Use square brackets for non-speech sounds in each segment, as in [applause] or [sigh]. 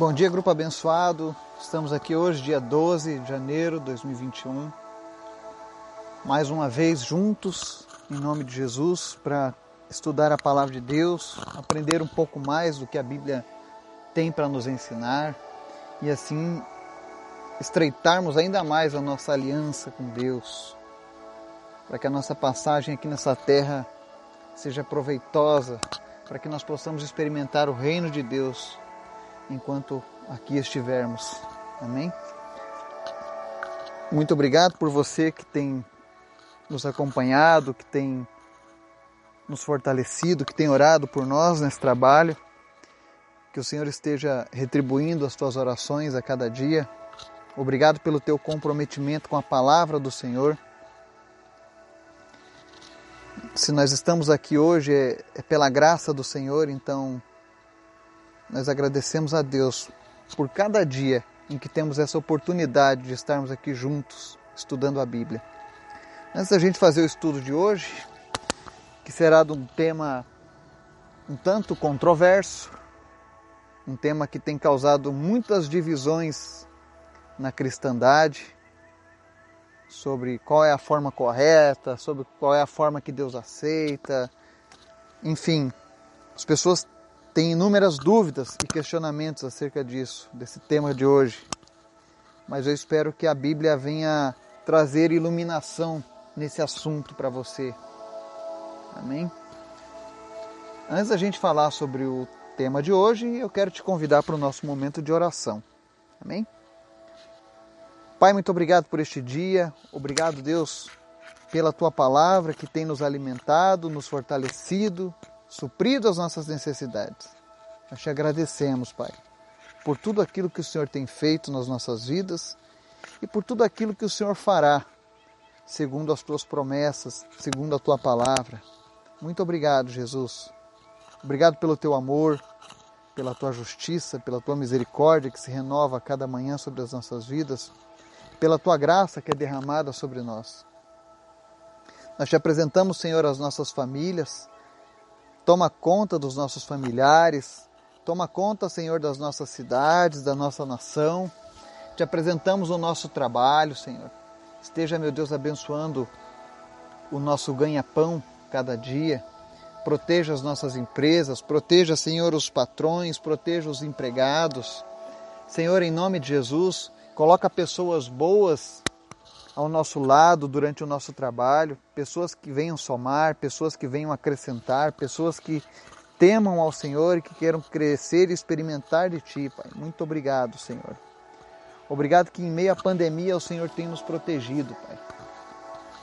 Bom dia, grupo abençoado. Estamos aqui hoje, dia 12 de janeiro de 2021. Mais uma vez juntos, em nome de Jesus, para estudar a palavra de Deus, aprender um pouco mais do que a Bíblia tem para nos ensinar e assim estreitarmos ainda mais a nossa aliança com Deus, para que a nossa passagem aqui nessa terra seja proveitosa, para que nós possamos experimentar o reino de Deus enquanto aqui estivermos. Amém? Muito obrigado por você que tem nos acompanhado, que tem nos fortalecido, que tem orado por nós nesse trabalho. Que o Senhor esteja retribuindo as tuas orações a cada dia. Obrigado pelo teu comprometimento com a palavra do Senhor. Se nós estamos aqui hoje é, é pela graça do Senhor, então nós agradecemos a Deus por cada dia em que temos essa oportunidade de estarmos aqui juntos estudando a Bíblia. Antes da gente fazer o estudo de hoje, que será de um tema um tanto controverso, um tema que tem causado muitas divisões na cristandade, sobre qual é a forma correta, sobre qual é a forma que Deus aceita. Enfim, as pessoas tem inúmeras dúvidas e questionamentos acerca disso, desse tema de hoje. Mas eu espero que a Bíblia venha trazer iluminação nesse assunto para você. Amém? Antes da gente falar sobre o tema de hoje, eu quero te convidar para o nosso momento de oração. Amém? Pai, muito obrigado por este dia. Obrigado, Deus, pela tua palavra que tem nos alimentado, nos fortalecido, suprido as nossas necessidades. Nós te agradecemos, Pai, por tudo aquilo que o Senhor tem feito nas nossas vidas e por tudo aquilo que o Senhor fará, segundo as tuas promessas, segundo a tua palavra. Muito obrigado, Jesus. Obrigado pelo teu amor, pela tua justiça, pela tua misericórdia que se renova a cada manhã sobre as nossas vidas, pela tua graça que é derramada sobre nós. Nós te apresentamos, Senhor, as nossas famílias, Toma conta dos nossos familiares, toma conta, Senhor, das nossas cidades, da nossa nação. Te apresentamos o nosso trabalho, Senhor. Esteja, meu Deus, abençoando o nosso ganha-pão cada dia. Proteja as nossas empresas, proteja, Senhor, os patrões, proteja os empregados. Senhor, em nome de Jesus, coloca pessoas boas ao nosso lado durante o nosso trabalho, pessoas que venham somar, pessoas que venham acrescentar, pessoas que temam ao Senhor e que queiram crescer e experimentar de Ti, Pai. Muito obrigado, Senhor. Obrigado que em meio à pandemia o Senhor tem nos protegido, Pai.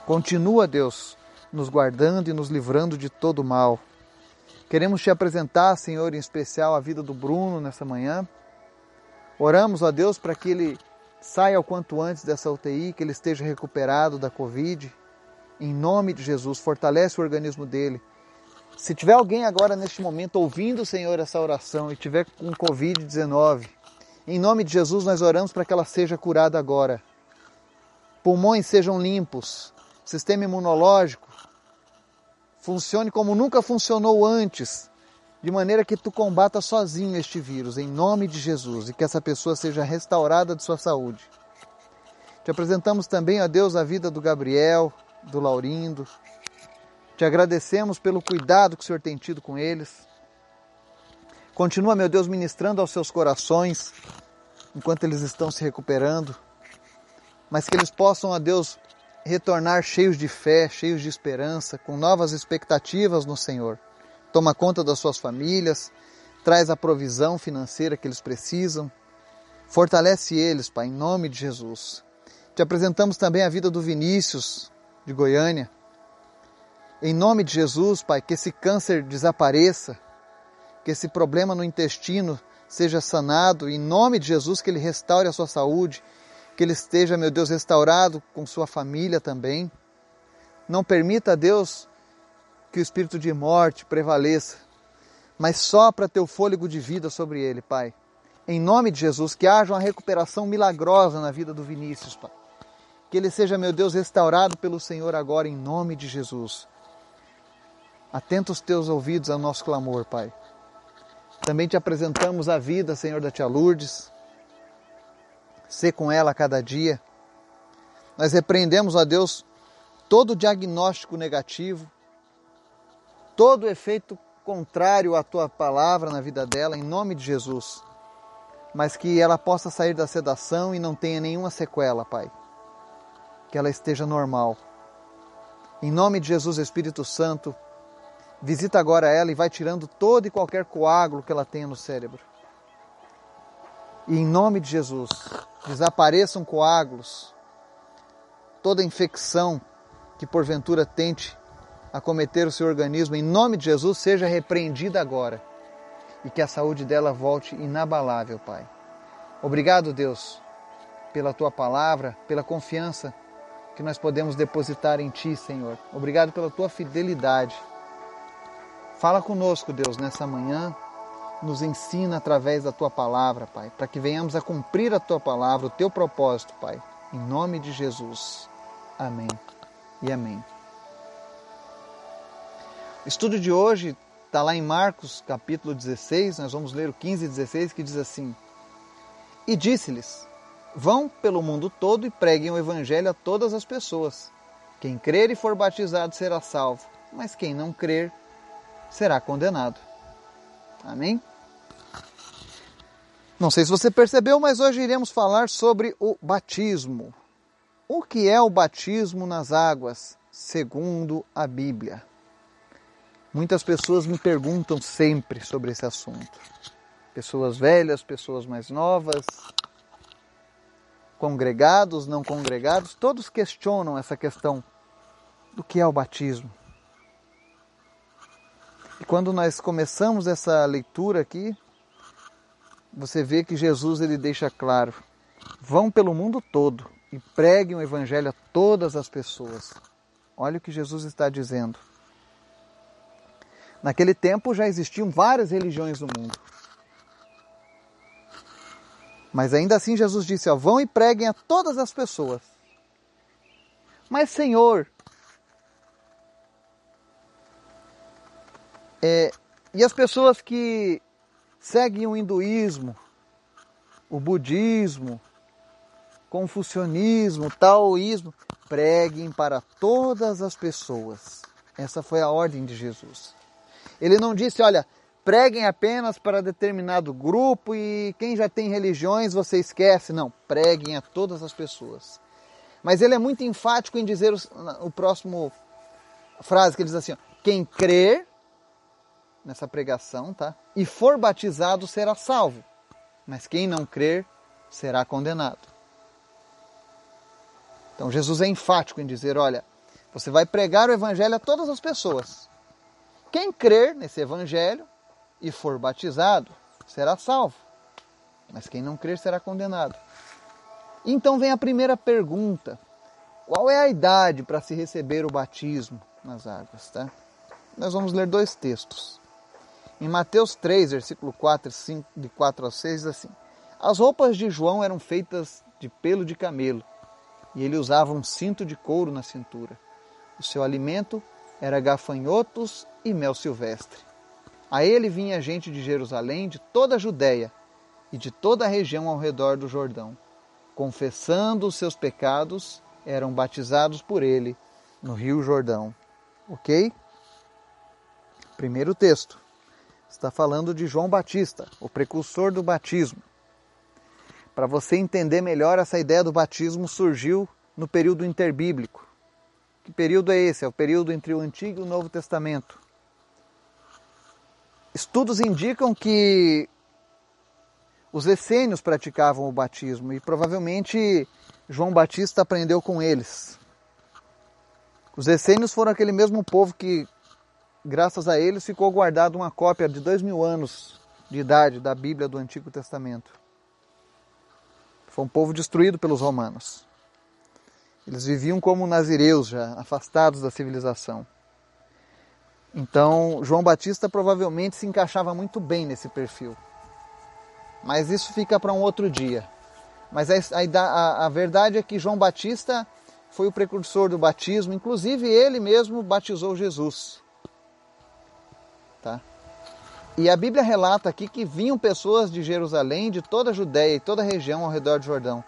Continua, Deus, nos guardando e nos livrando de todo mal. Queremos te apresentar, Senhor, em especial a vida do Bruno nessa manhã. Oramos a Deus para que ele saia o quanto antes dessa UTI, que ele esteja recuperado da Covid. Em nome de Jesus, fortalece o organismo dele. Se tiver alguém agora neste momento ouvindo, Senhor, essa oração e tiver com Covid-19, em nome de Jesus nós oramos para que ela seja curada agora. Pulmões sejam limpos, sistema imunológico funcione como nunca funcionou antes, de maneira que tu combata sozinho este vírus, em nome de Jesus, e que essa pessoa seja restaurada de sua saúde. Te apresentamos também, a Deus, a vida do Gabriel, do Laurindo. Te agradecemos pelo cuidado que o Senhor tem tido com eles. Continua, meu Deus, ministrando aos seus corações enquanto eles estão se recuperando, mas que eles possam, a Deus, retornar cheios de fé, cheios de esperança, com novas expectativas no Senhor toma conta das suas famílias, traz a provisão financeira que eles precisam. Fortalece eles, Pai, em nome de Jesus. Te apresentamos também a vida do Vinícius, de Goiânia. Em nome de Jesus, Pai, que esse câncer desapareça, que esse problema no intestino seja sanado, em nome de Jesus, que ele restaure a sua saúde, que ele esteja, meu Deus, restaurado com sua família também. Não permita, Deus, que o espírito de morte prevaleça, mas sopra teu fôlego de vida sobre ele, Pai. Em nome de Jesus, que haja uma recuperação milagrosa na vida do Vinícius, Pai. Que ele seja, meu Deus, restaurado pelo Senhor agora, em nome de Jesus. Atenta os teus ouvidos ao nosso clamor, Pai. Também te apresentamos a vida, Senhor, da tia Lourdes. Ser com ela a cada dia. Nós repreendemos, ó Deus, todo diagnóstico negativo, todo efeito contrário à tua palavra na vida dela, em nome de Jesus. Mas que ela possa sair da sedação e não tenha nenhuma sequela, Pai. Que ela esteja normal. Em nome de Jesus, Espírito Santo, Visita agora ela e vai tirando todo e qualquer coágulo que ela tenha no cérebro. E em nome de Jesus, desapareçam coágulos, toda infecção que porventura tente acometer o seu organismo, em nome de Jesus, seja repreendida agora. E que a saúde dela volte inabalável, Pai. Obrigado, Deus, pela tua palavra, pela confiança que nós podemos depositar em Ti, Senhor. Obrigado pela tua fidelidade. Fala conosco, Deus, nessa manhã. Nos ensina através da tua palavra, Pai, para que venhamos a cumprir a tua palavra, o teu propósito, Pai. Em nome de Jesus. Amém e amém. Estudo de hoje está lá em Marcos, capítulo 16, nós vamos ler o 15 e 16, que diz assim: E disse-lhes: Vão pelo mundo todo e preguem o evangelho a todas as pessoas. Quem crer e for batizado será salvo, mas quem não crer será condenado. Amém? Não sei se você percebeu, mas hoje iremos falar sobre o batismo. O que é o batismo nas águas, segundo a Bíblia? Muitas pessoas me perguntam sempre sobre esse assunto. Pessoas velhas, pessoas mais novas, congregados, não congregados, todos questionam essa questão do que é o batismo. E quando nós começamos essa leitura aqui, você vê que Jesus ele deixa claro: vão pelo mundo todo e preguem o evangelho a todas as pessoas. Olha o que Jesus está dizendo. Naquele tempo já existiam várias religiões no mundo. Mas ainda assim Jesus disse: ó, vão e preguem a todas as pessoas. Mas Senhor, É, e as pessoas que seguem o hinduísmo, o budismo, confucionismo, taoísmo, preguem para todas as pessoas. Essa foi a ordem de Jesus. Ele não disse, olha, preguem apenas para determinado grupo e quem já tem religiões você esquece. Não, preguem a todas as pessoas. Mas ele é muito enfático em dizer o, o próximo frase que ele diz assim: ó, quem crer nessa pregação, tá? E for batizado será salvo, mas quem não crer será condenado. Então Jesus é enfático em dizer, olha, você vai pregar o evangelho a todas as pessoas. Quem crer nesse evangelho e for batizado será salvo, mas quem não crer será condenado. Então vem a primeira pergunta: qual é a idade para se receber o batismo nas águas, tá? Nós vamos ler dois textos. Em Mateus 3, versículo 4, 5, de 4 a 6, diz assim: As roupas de João eram feitas de pelo de camelo, e ele usava um cinto de couro na cintura. O seu alimento era gafanhotos e mel silvestre. A ele vinha gente de Jerusalém, de toda a Judéia e de toda a região ao redor do Jordão. Confessando os seus pecados, eram batizados por ele no Rio Jordão. Ok? Primeiro texto está falando de João Batista, o precursor do batismo. Para você entender melhor, essa ideia do batismo surgiu no período interbíblico. Que período é esse? É o período entre o Antigo e o Novo Testamento. Estudos indicam que os essênios praticavam o batismo e provavelmente João Batista aprendeu com eles. Os essênios foram aquele mesmo povo que graças a eles ficou guardada uma cópia de dois mil anos de idade da Bíblia do Antigo Testamento. Foi um povo destruído pelos romanos. Eles viviam como nazireus já, afastados da civilização. Então, João Batista provavelmente se encaixava muito bem nesse perfil. Mas isso fica para um outro dia. Mas a, a, a verdade é que João Batista foi o precursor do batismo, inclusive ele mesmo batizou Jesus. Tá? E a Bíblia relata aqui que vinham pessoas de Jerusalém, de toda a Judéia e toda a região ao redor do Jordão,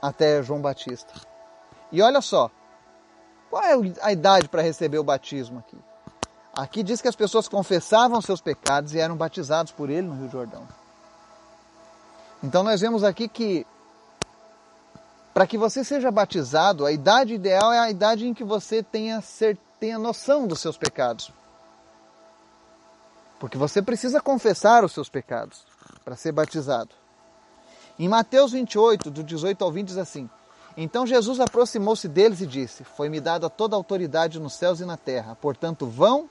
até João Batista. E olha só, qual é a idade para receber o batismo aqui? Aqui diz que as pessoas confessavam seus pecados e eram batizados por ele no Rio Jordão. Então nós vemos aqui que para que você seja batizado, a idade ideal é a idade em que você tenha, tenha noção dos seus pecados. Porque você precisa confessar os seus pecados para ser batizado. Em Mateus 28, do 18 ao 20, diz assim: Então Jesus aproximou-se deles e disse: Foi-me dada toda a autoridade nos céus e na terra. Portanto, vão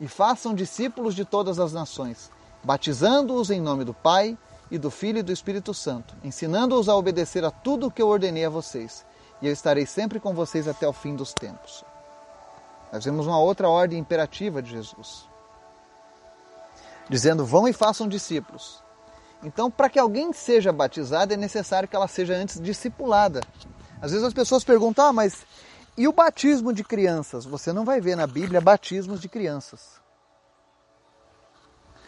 e façam discípulos de todas as nações, batizando-os em nome do Pai e do Filho e do Espírito Santo, ensinando-os a obedecer a tudo o que eu ordenei a vocês. E eu estarei sempre com vocês até o fim dos tempos. Nós vemos uma outra ordem imperativa de Jesus dizendo: vão e façam discípulos. Então, para que alguém seja batizado, é necessário que ela seja antes discipulada. Às vezes as pessoas perguntam: ah, mas e o batismo de crianças? Você não vai ver na Bíblia batismos de crianças.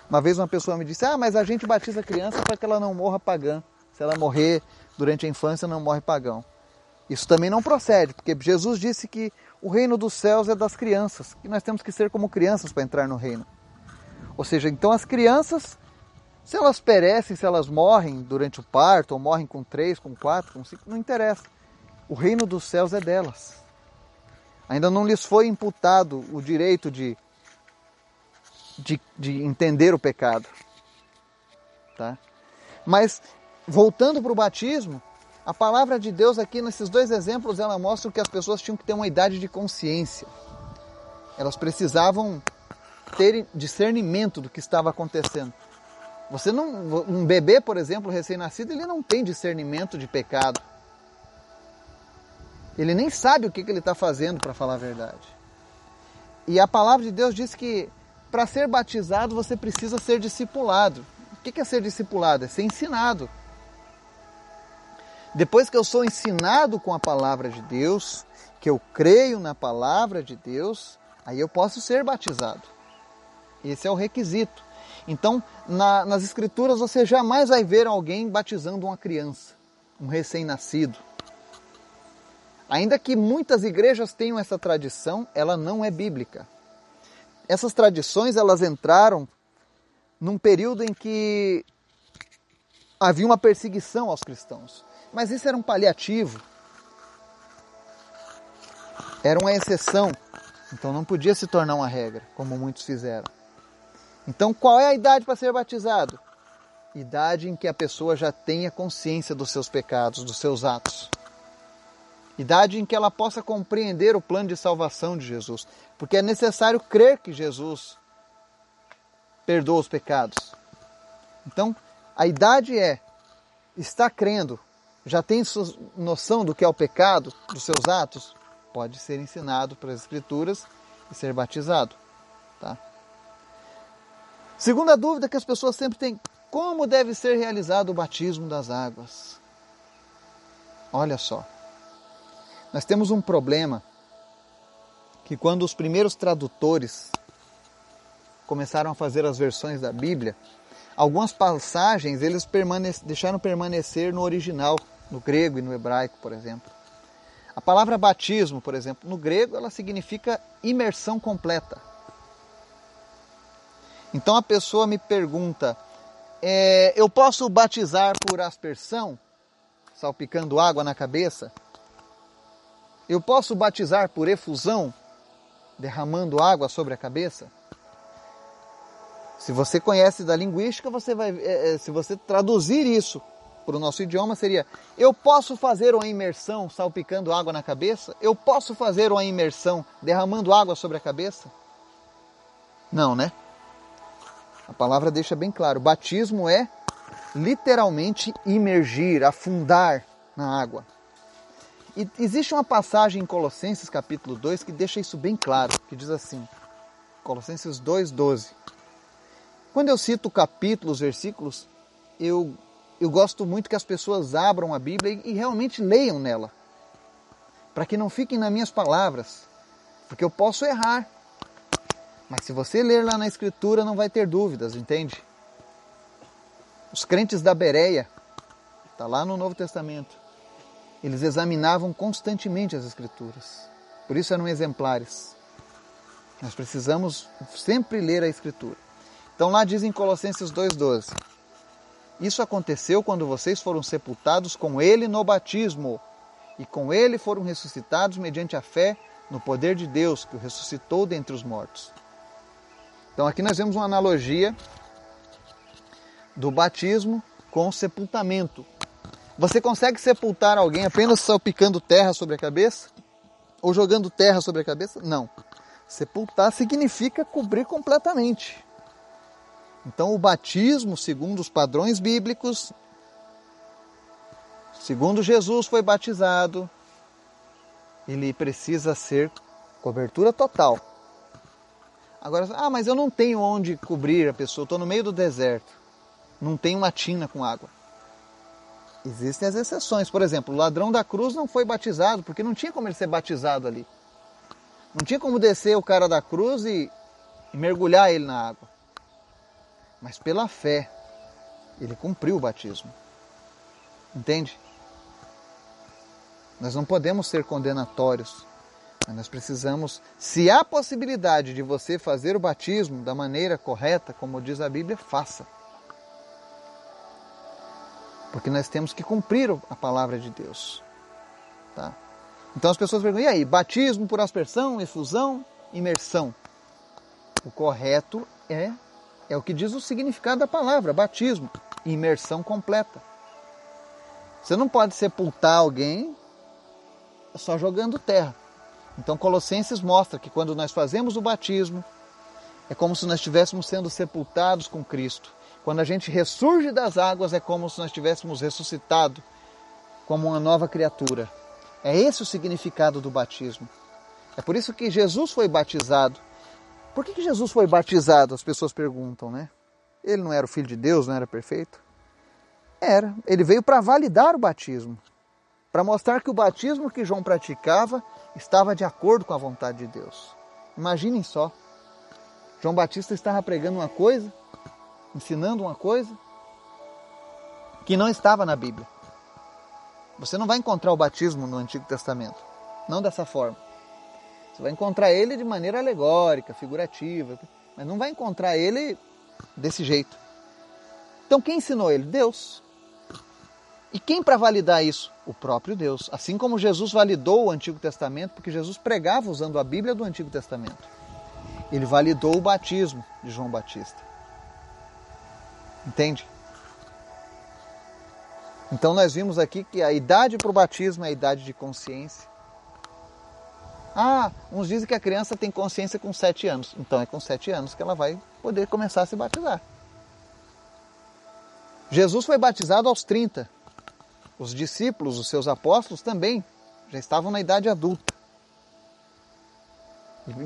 Uma vez uma pessoa me disse: ah, mas a gente batiza a criança para que ela não morra pagã. Se ela morrer durante a infância, não morre pagão. Isso também não procede, porque Jesus disse que o reino dos céus é das crianças, e nós temos que ser como crianças para entrar no reino. Ou seja, então as crianças, se elas perecem, se elas morrem durante o parto, ou morrem com três, com quatro, com cinco, não interessa. O reino dos céus é delas. Ainda não lhes foi imputado o direito de, de, de entender o pecado. Tá? Mas, voltando para o batismo, a palavra de Deus aqui nesses dois exemplos, ela mostra que as pessoas tinham que ter uma idade de consciência. Elas precisavam ter discernimento do que estava acontecendo. Você não, um bebê, por exemplo, recém-nascido, ele não tem discernimento de pecado. Ele nem sabe o que, que ele está fazendo, para falar a verdade. E a palavra de Deus diz que para ser batizado você precisa ser discipulado. O que é ser discipulado? É ser ensinado. Depois que eu sou ensinado com a palavra de Deus, que eu creio na palavra de Deus, aí eu posso ser batizado. Esse é o requisito. Então, na, nas Escrituras, você jamais vai ver alguém batizando uma criança, um recém-nascido. Ainda que muitas igrejas tenham essa tradição, ela não é bíblica. Essas tradições elas entraram num período em que havia uma perseguição aos cristãos. Mas isso era um paliativo. Era uma exceção. Então não podia se tornar uma regra, como muitos fizeram. Então, qual é a idade para ser batizado? Idade em que a pessoa já tenha consciência dos seus pecados, dos seus atos. Idade em que ela possa compreender o plano de salvação de Jesus. Porque é necessário crer que Jesus perdoa os pecados. Então, a idade é, está crendo, já tem noção do que é o pecado, dos seus atos, pode ser ensinado pelas Escrituras e ser batizado. Tá? Segunda dúvida que as pessoas sempre têm: como deve ser realizado o batismo das águas? Olha só, nós temos um problema que quando os primeiros tradutores começaram a fazer as versões da Bíblia, algumas passagens eles permanece, deixaram permanecer no original, no grego e no hebraico, por exemplo. A palavra batismo, por exemplo, no grego ela significa imersão completa. Então a pessoa me pergunta: é, eu posso batizar por aspersão, salpicando água na cabeça? Eu posso batizar por efusão, derramando água sobre a cabeça? Se você conhece da linguística, você vai, é, é se você traduzir isso para o nosso idioma, seria: eu posso fazer uma imersão salpicando água na cabeça? Eu posso fazer uma imersão derramando água sobre a cabeça? Não, né? A palavra deixa bem claro: batismo é literalmente imergir, afundar na água. E existe uma passagem em Colossenses capítulo 2 que deixa isso bem claro, que diz assim: Colossenses 2:12. Quando eu cito capítulos, versículos, eu eu gosto muito que as pessoas abram a Bíblia e, e realmente leiam nela. Para que não fiquem nas minhas palavras, porque eu posso errar. Mas se você ler lá na Escritura, não vai ter dúvidas, entende? Os crentes da Bereia, está lá no Novo Testamento, eles examinavam constantemente as Escrituras. Por isso eram exemplares. Nós precisamos sempre ler a Escritura. Então lá diz em Colossenses 2,12: Isso aconteceu quando vocês foram sepultados com Ele no batismo, e com Ele foram ressuscitados mediante a fé no poder de Deus que o ressuscitou dentre os mortos. Então aqui nós vemos uma analogia do batismo com o sepultamento. Você consegue sepultar alguém apenas salpicando terra sobre a cabeça? Ou jogando terra sobre a cabeça? Não. Sepultar significa cobrir completamente. Então, o batismo, segundo os padrões bíblicos, segundo Jesus foi batizado, ele precisa ser cobertura total. Agora, ah, mas eu não tenho onde cobrir a pessoa, estou no meio do deserto, não tem uma tina com água. Existem as exceções. Por exemplo, o ladrão da cruz não foi batizado, porque não tinha como ele ser batizado ali. Não tinha como descer o cara da cruz e, e mergulhar ele na água. Mas pela fé, ele cumpriu o batismo. Entende? Nós não podemos ser condenatórios, mas nós precisamos, se há possibilidade de você fazer o batismo da maneira correta, como diz a Bíblia, faça. Porque nós temos que cumprir a palavra de Deus. Tá? Então as pessoas perguntam, e aí, batismo por aspersão, efusão, imersão? O correto é, é o que diz o significado da palavra, batismo, imersão completa. Você não pode sepultar alguém só jogando terra. Então Colossenses mostra que quando nós fazemos o batismo, é como se nós estivéssemos sendo sepultados com Cristo. Quando a gente ressurge das águas, é como se nós estivéssemos ressuscitado como uma nova criatura. É esse o significado do batismo. É por isso que Jesus foi batizado. Por que, que Jesus foi batizado? As pessoas perguntam, né? Ele não era o filho de Deus, não era perfeito? Era. Ele veio para validar o batismo para mostrar que o batismo que João praticava estava de acordo com a vontade de Deus. Imaginem só. João Batista estava pregando uma coisa, ensinando uma coisa que não estava na Bíblia. Você não vai encontrar o batismo no Antigo Testamento, não dessa forma. Você vai encontrar ele de maneira alegórica, figurativa, mas não vai encontrar ele desse jeito. Então quem ensinou ele? Deus. E quem para validar isso? O próprio Deus. Assim como Jesus validou o Antigo Testamento, porque Jesus pregava usando a Bíblia do Antigo Testamento. Ele validou o batismo de João Batista. Entende? Então nós vimos aqui que a idade para o batismo é a idade de consciência. Ah, uns dizem que a criança tem consciência com sete anos. Então é com sete anos que ela vai poder começar a se batizar. Jesus foi batizado aos 30. Os discípulos, os seus apóstolos também já estavam na idade adulta.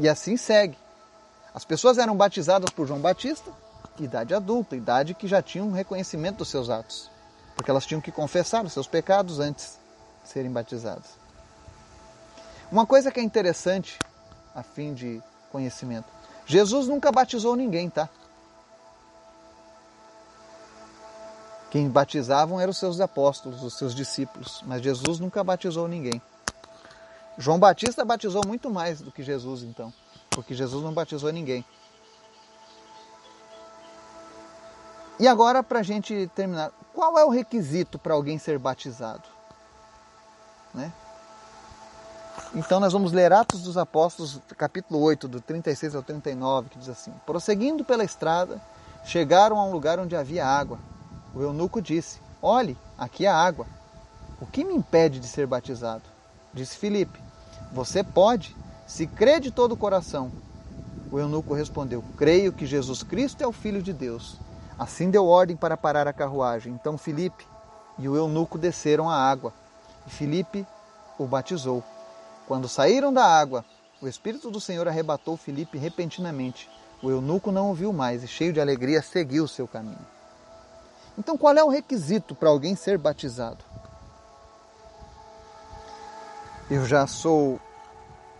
E assim segue. As pessoas eram batizadas por João Batista, idade adulta, idade que já tinham reconhecimento dos seus atos, porque elas tinham que confessar os seus pecados antes de serem batizadas. Uma coisa que é interessante, a fim de conhecimento, Jesus nunca batizou ninguém, tá? Quem batizavam eram os seus apóstolos, os seus discípulos, mas Jesus nunca batizou ninguém. João Batista batizou muito mais do que Jesus, então, porque Jesus não batizou ninguém. E agora, para a gente terminar, qual é o requisito para alguém ser batizado? Né? Então, nós vamos ler Atos dos Apóstolos, capítulo 8, do 36 ao 39, que diz assim: Prosseguindo pela estrada, chegaram a um lugar onde havia água o eunuco disse: Olhe, aqui há água. O que me impede de ser batizado? Disse Filipe: Você pode, se crê de todo o coração. O eunuco respondeu: Creio que Jesus Cristo é o Filho de Deus. Assim deu ordem para parar a carruagem. Então Filipe e o eunuco desceram à água, e Filipe o batizou. Quando saíram da água, o Espírito do Senhor arrebatou Filipe repentinamente. O eunuco não o viu mais e, cheio de alegria, seguiu seu caminho. Então, qual é o requisito para alguém ser batizado? Eu já sou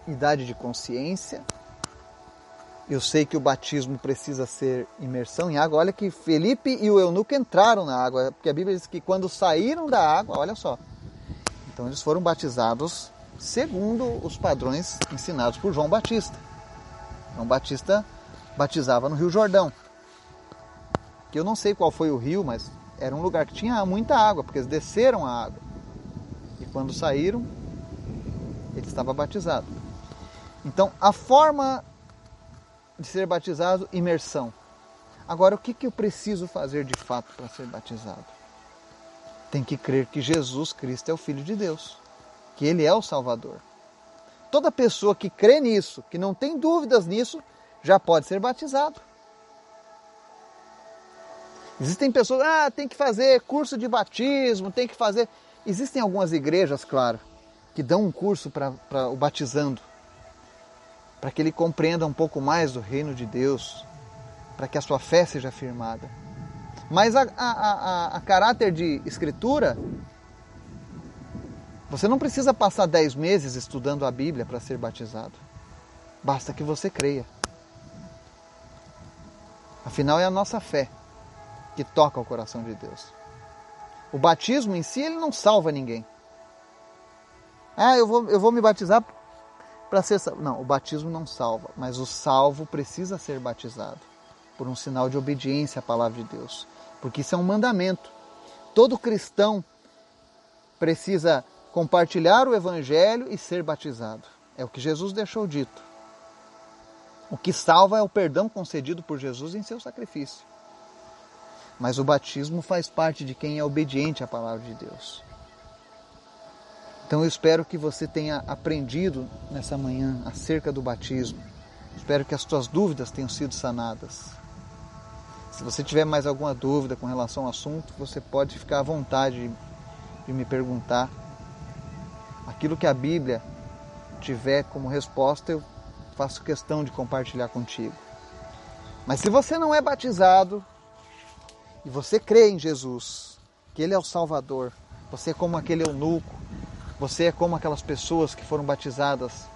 idade de consciência, Eu sei que o batismo precisa ser imersão em água. Olha que Felipe e o eunuco entraram na água, porque a Bíblia diz que quando saíram da água, olha só. Então eles foram batizados segundo os padrões ensinados por João Batista. João Batista batizava no Rio Jordão. Que eu não sei qual foi o rio, mas era um lugar que tinha muita água, porque eles desceram a água. E quando saíram, ele estava batizado. Então, a forma de ser batizado, imersão. Agora, o que, que eu preciso fazer de fato para ser batizado? Tem que crer que Jesus Cristo é o Filho de Deus, que Ele é o Salvador. Toda pessoa que crê nisso, que não tem dúvidas nisso, já pode ser batizado. Existem pessoas, ah, tem que fazer curso de batismo, tem que fazer. Existem algumas igrejas, claro, que dão um curso para o batizando para que ele compreenda um pouco mais do reino de Deus, para que a sua fé seja firmada. Mas a, a, a, a caráter de escritura, você não precisa passar dez meses estudando a Bíblia para ser batizado. Basta que você creia. Afinal, é a nossa fé que toca o coração de Deus. O batismo em si, ele não salva ninguém. Ah, eu vou, eu vou me batizar para ser Não, o batismo não salva, mas o salvo precisa ser batizado por um sinal de obediência à palavra de Deus, porque isso é um mandamento. Todo cristão precisa compartilhar o evangelho e ser batizado. É o que Jesus deixou dito. O que salva é o perdão concedido por Jesus em seu sacrifício. Mas o batismo faz parte de quem é obediente à palavra de Deus. Então eu espero que você tenha aprendido nessa manhã acerca do batismo. Espero que as tuas dúvidas tenham sido sanadas. Se você tiver mais alguma dúvida com relação ao assunto, você pode ficar à vontade de me perguntar. Aquilo que a Bíblia tiver como resposta, eu faço questão de compartilhar contigo. Mas se você não é batizado e você crê em Jesus, que Ele é o Salvador, você é como aquele eunuco você é como aquelas pessoas que foram batizadas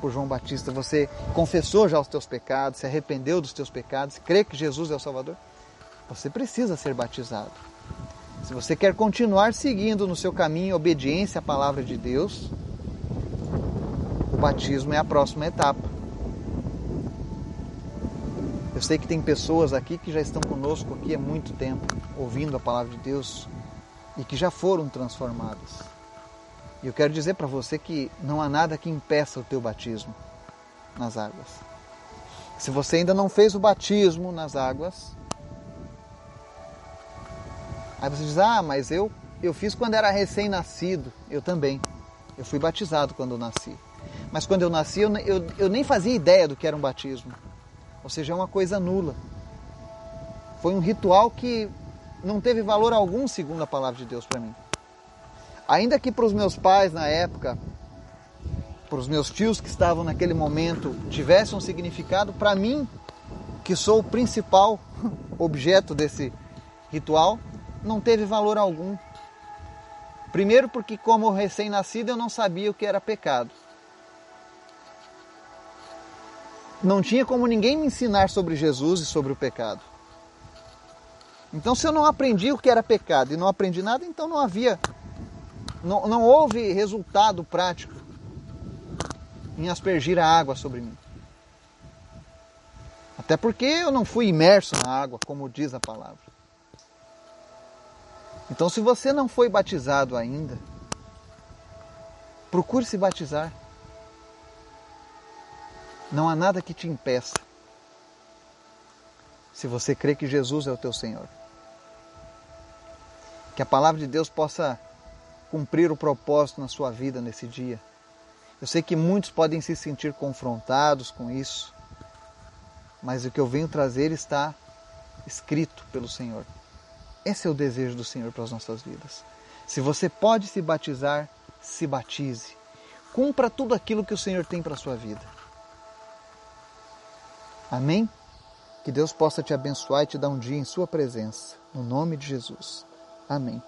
por João Batista. Você confessou já os teus pecados, se arrependeu dos teus pecados, crê que Jesus é o Salvador. Você precisa ser batizado. Se você quer continuar seguindo no seu caminho obediência à palavra de Deus, o batismo é a próxima etapa. Eu sei que tem pessoas aqui que já estão conosco aqui há muito tempo, ouvindo a palavra de Deus e que já foram transformadas. E eu quero dizer para você que não há nada que impeça o teu batismo nas águas. Se você ainda não fez o batismo nas águas, aí você diz: "Ah, mas eu eu fiz quando era recém-nascido". Eu também. Eu fui batizado quando eu nasci. Mas quando eu nasci, eu, eu, eu nem fazia ideia do que era um batismo. Ou seja, é uma coisa nula. Foi um ritual que não teve valor algum, segundo a palavra de Deus para mim. Ainda que para os meus pais na época, para os meus tios que estavam naquele momento, tivesse um significado, para mim, que sou o principal [laughs] objeto desse ritual, não teve valor algum. Primeiro, porque, como recém-nascido, eu não sabia o que era pecado. Não tinha como ninguém me ensinar sobre Jesus e sobre o pecado. Então, se eu não aprendi o que era pecado e não aprendi nada, então não havia não, não houve resultado prático em aspergir a água sobre mim. Até porque eu não fui imerso na água, como diz a palavra. Então, se você não foi batizado ainda, procure se batizar. Não há nada que te impeça. Se você crê que Jesus é o teu Senhor. Que a palavra de Deus possa cumprir o propósito na sua vida nesse dia. Eu sei que muitos podem se sentir confrontados com isso, mas o que eu venho trazer está escrito pelo Senhor. Esse é o desejo do Senhor para as nossas vidas. Se você pode se batizar, se batize. Cumpra tudo aquilo que o Senhor tem para a sua vida. Amém? Que Deus possa te abençoar e te dar um dia em Sua presença. No nome de Jesus. Amém.